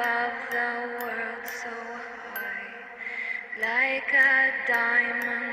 above the world so high, like a diamond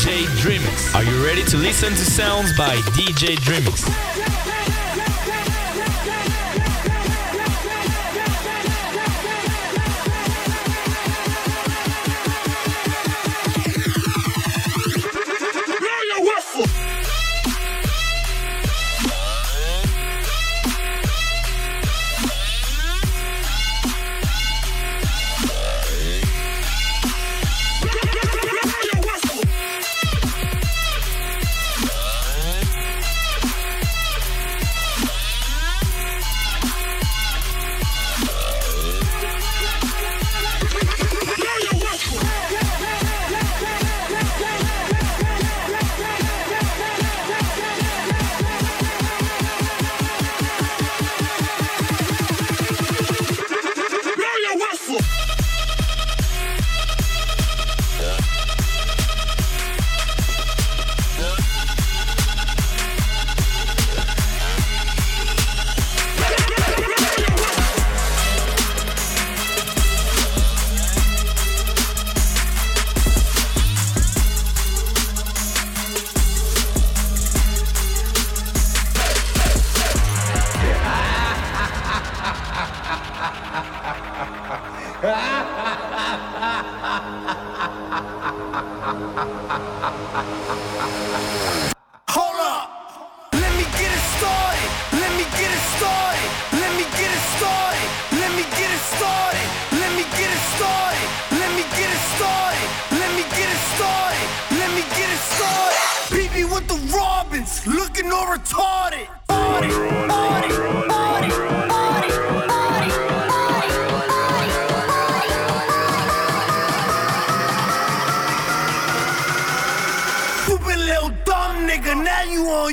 DJ Dreamix. Are you ready to listen to sounds by DJ Dreamix?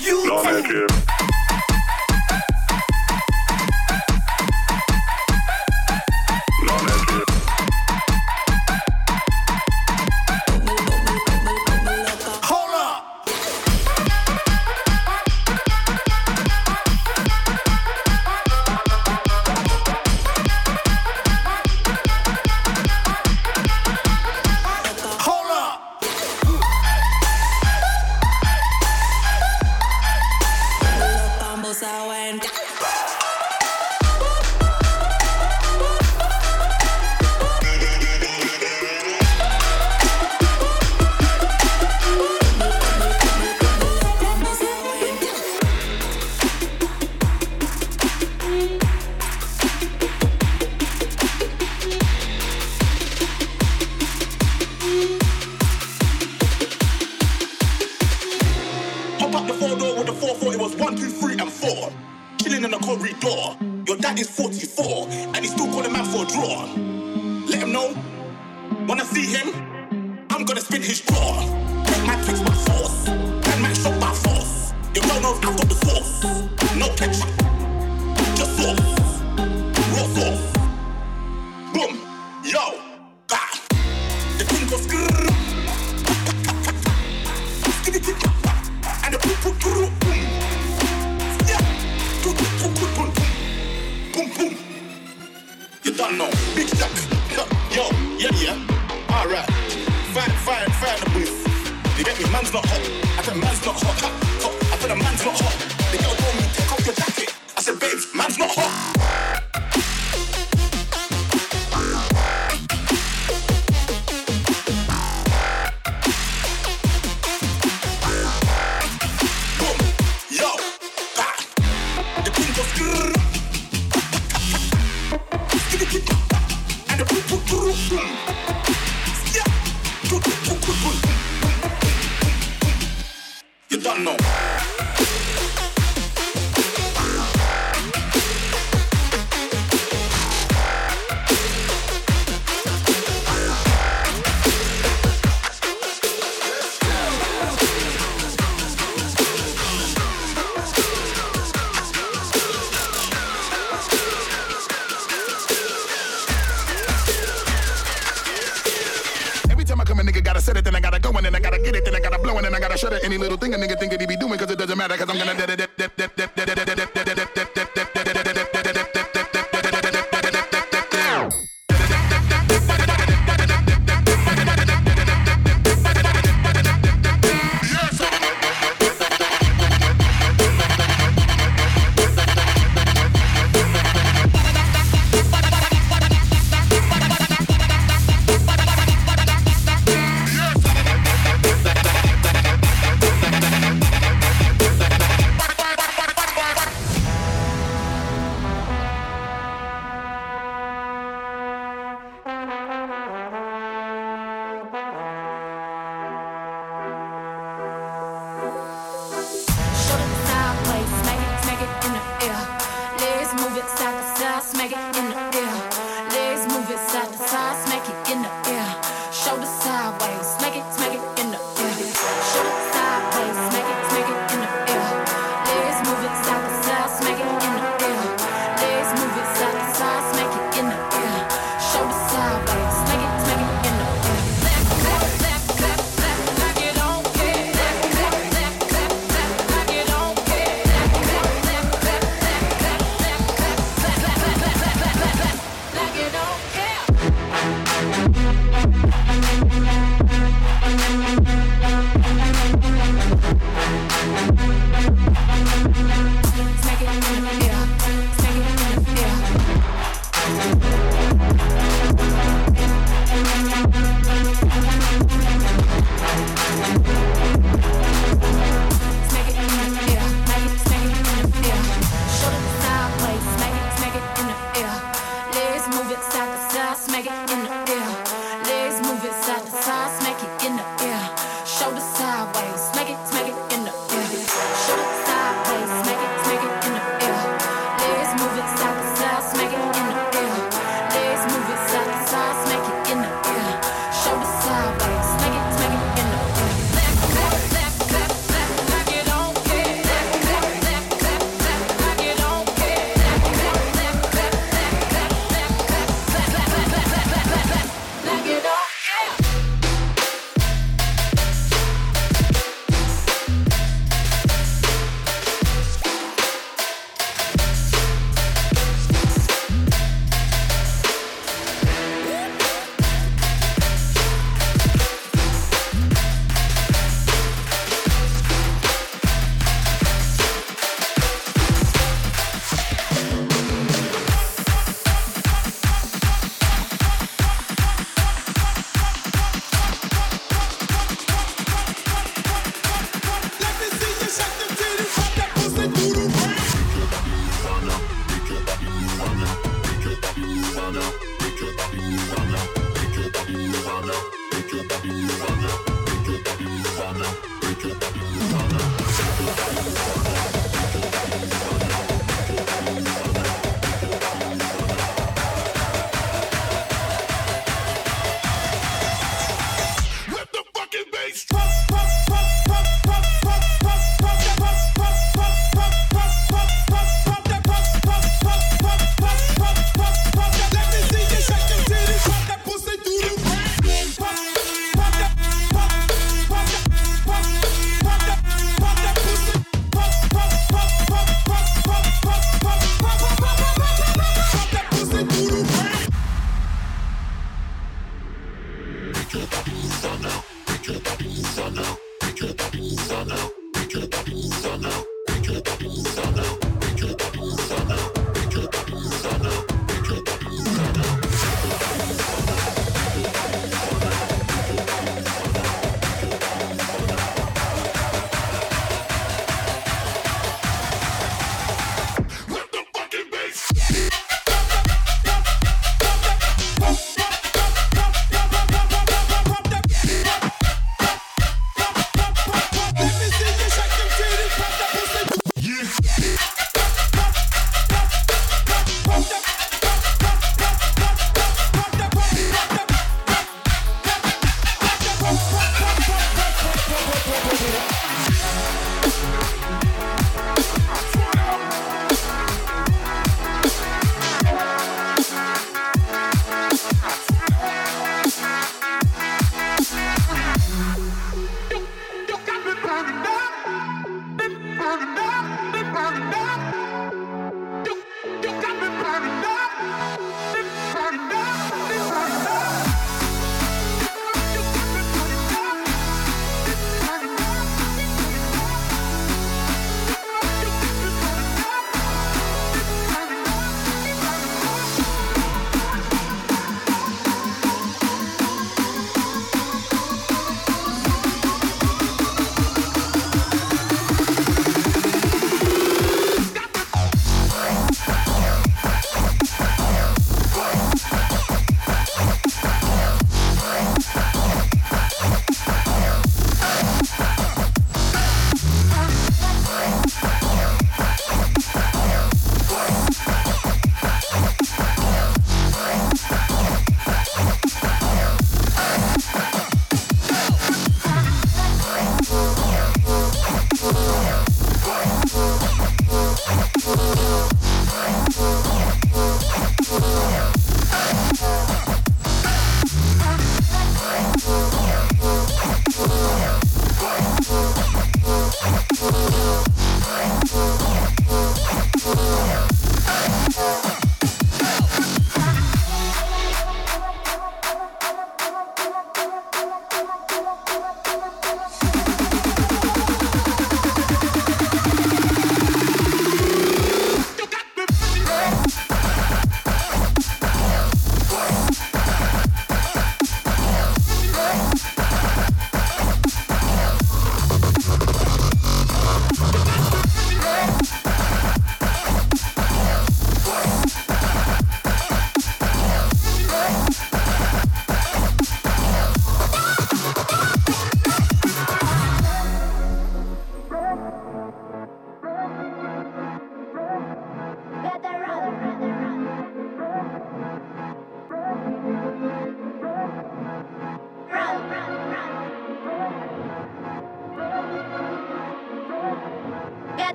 you. Don't Fuck! got the sauce.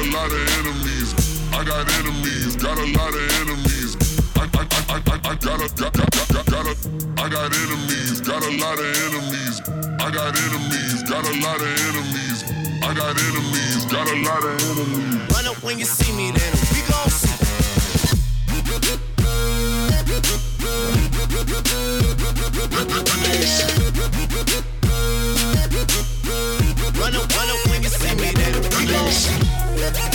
a lot of enemies. I got enemies, got a lot of enemies. I, got got enemies, got a lot of enemies. I got enemies, got a lot of enemies. I got enemies, got a lot of enemies. Run up when you see me, then we gon' see. Run up, run up see.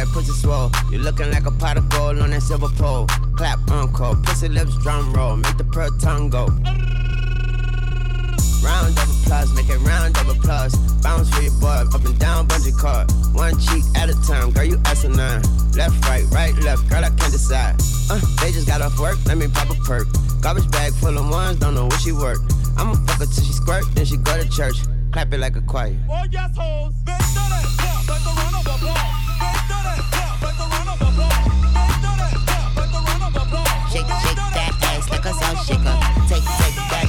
That pussy swole. You looking like a pot of gold on that silver pole. Clap, uncle, pussy lips, drum roll, make the pearl tongue go. Round of applause, make it round of applause. Bounce for your boy, up and down, bungee cord. One cheek at a time, girl, you asinine. Left, right, right, left, girl, I can't decide. Uh, they just got off work, let me pop a perk. Garbage bag full of ones, don't know where she work. I'ma fuck her till she squirt, then she go to church. Clap it like a choir. Oh yes, hoes. Make that clap like a ass like a salt shaker. Take, take that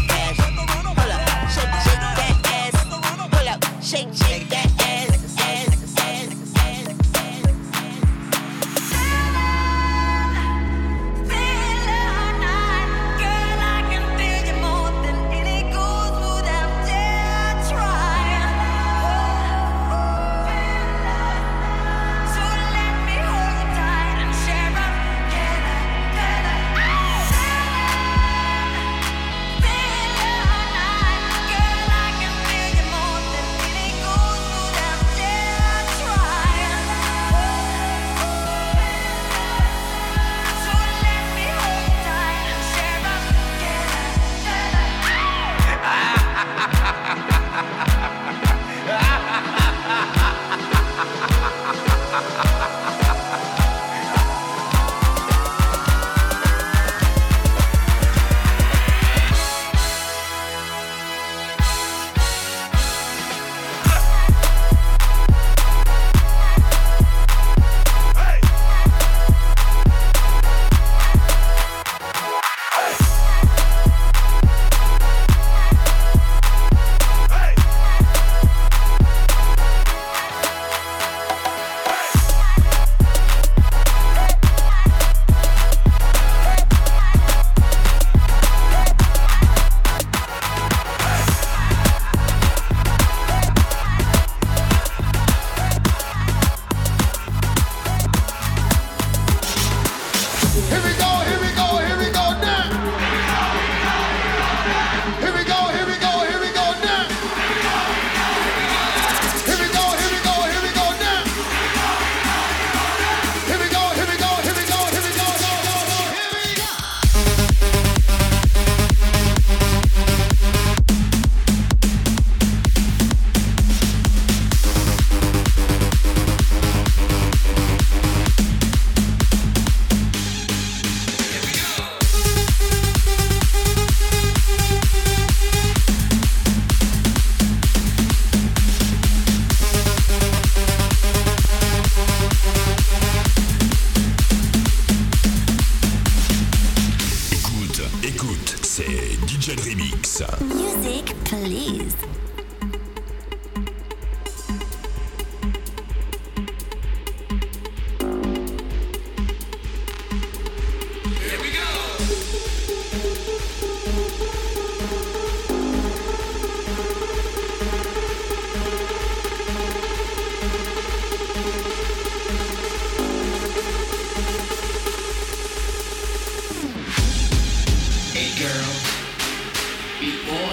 before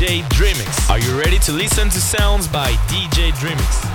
Dreamix. Are you ready to listen to sounds by DJ Dreamix?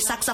The.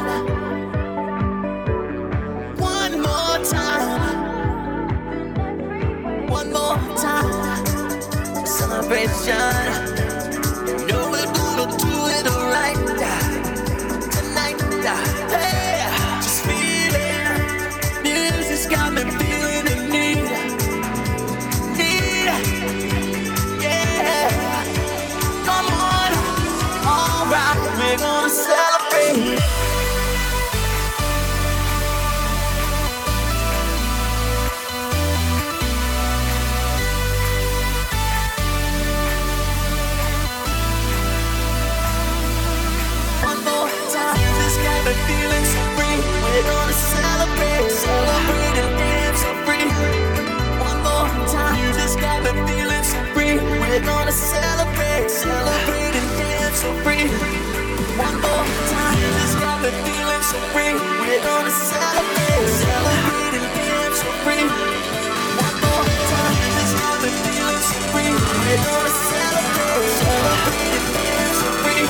Celebration. We're gonna celebrate, celebrate and dance so free. One more time, this got me feeling so free. We're gonna celebrate, celebrate and dance so free. One more time, this got me feeling so free. We're gonna celebrate, celebrate and dance so free.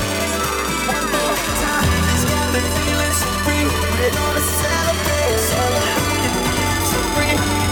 One more time, this got me feeling so free. We're gonna celebrate, celebrate and dance so free.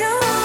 If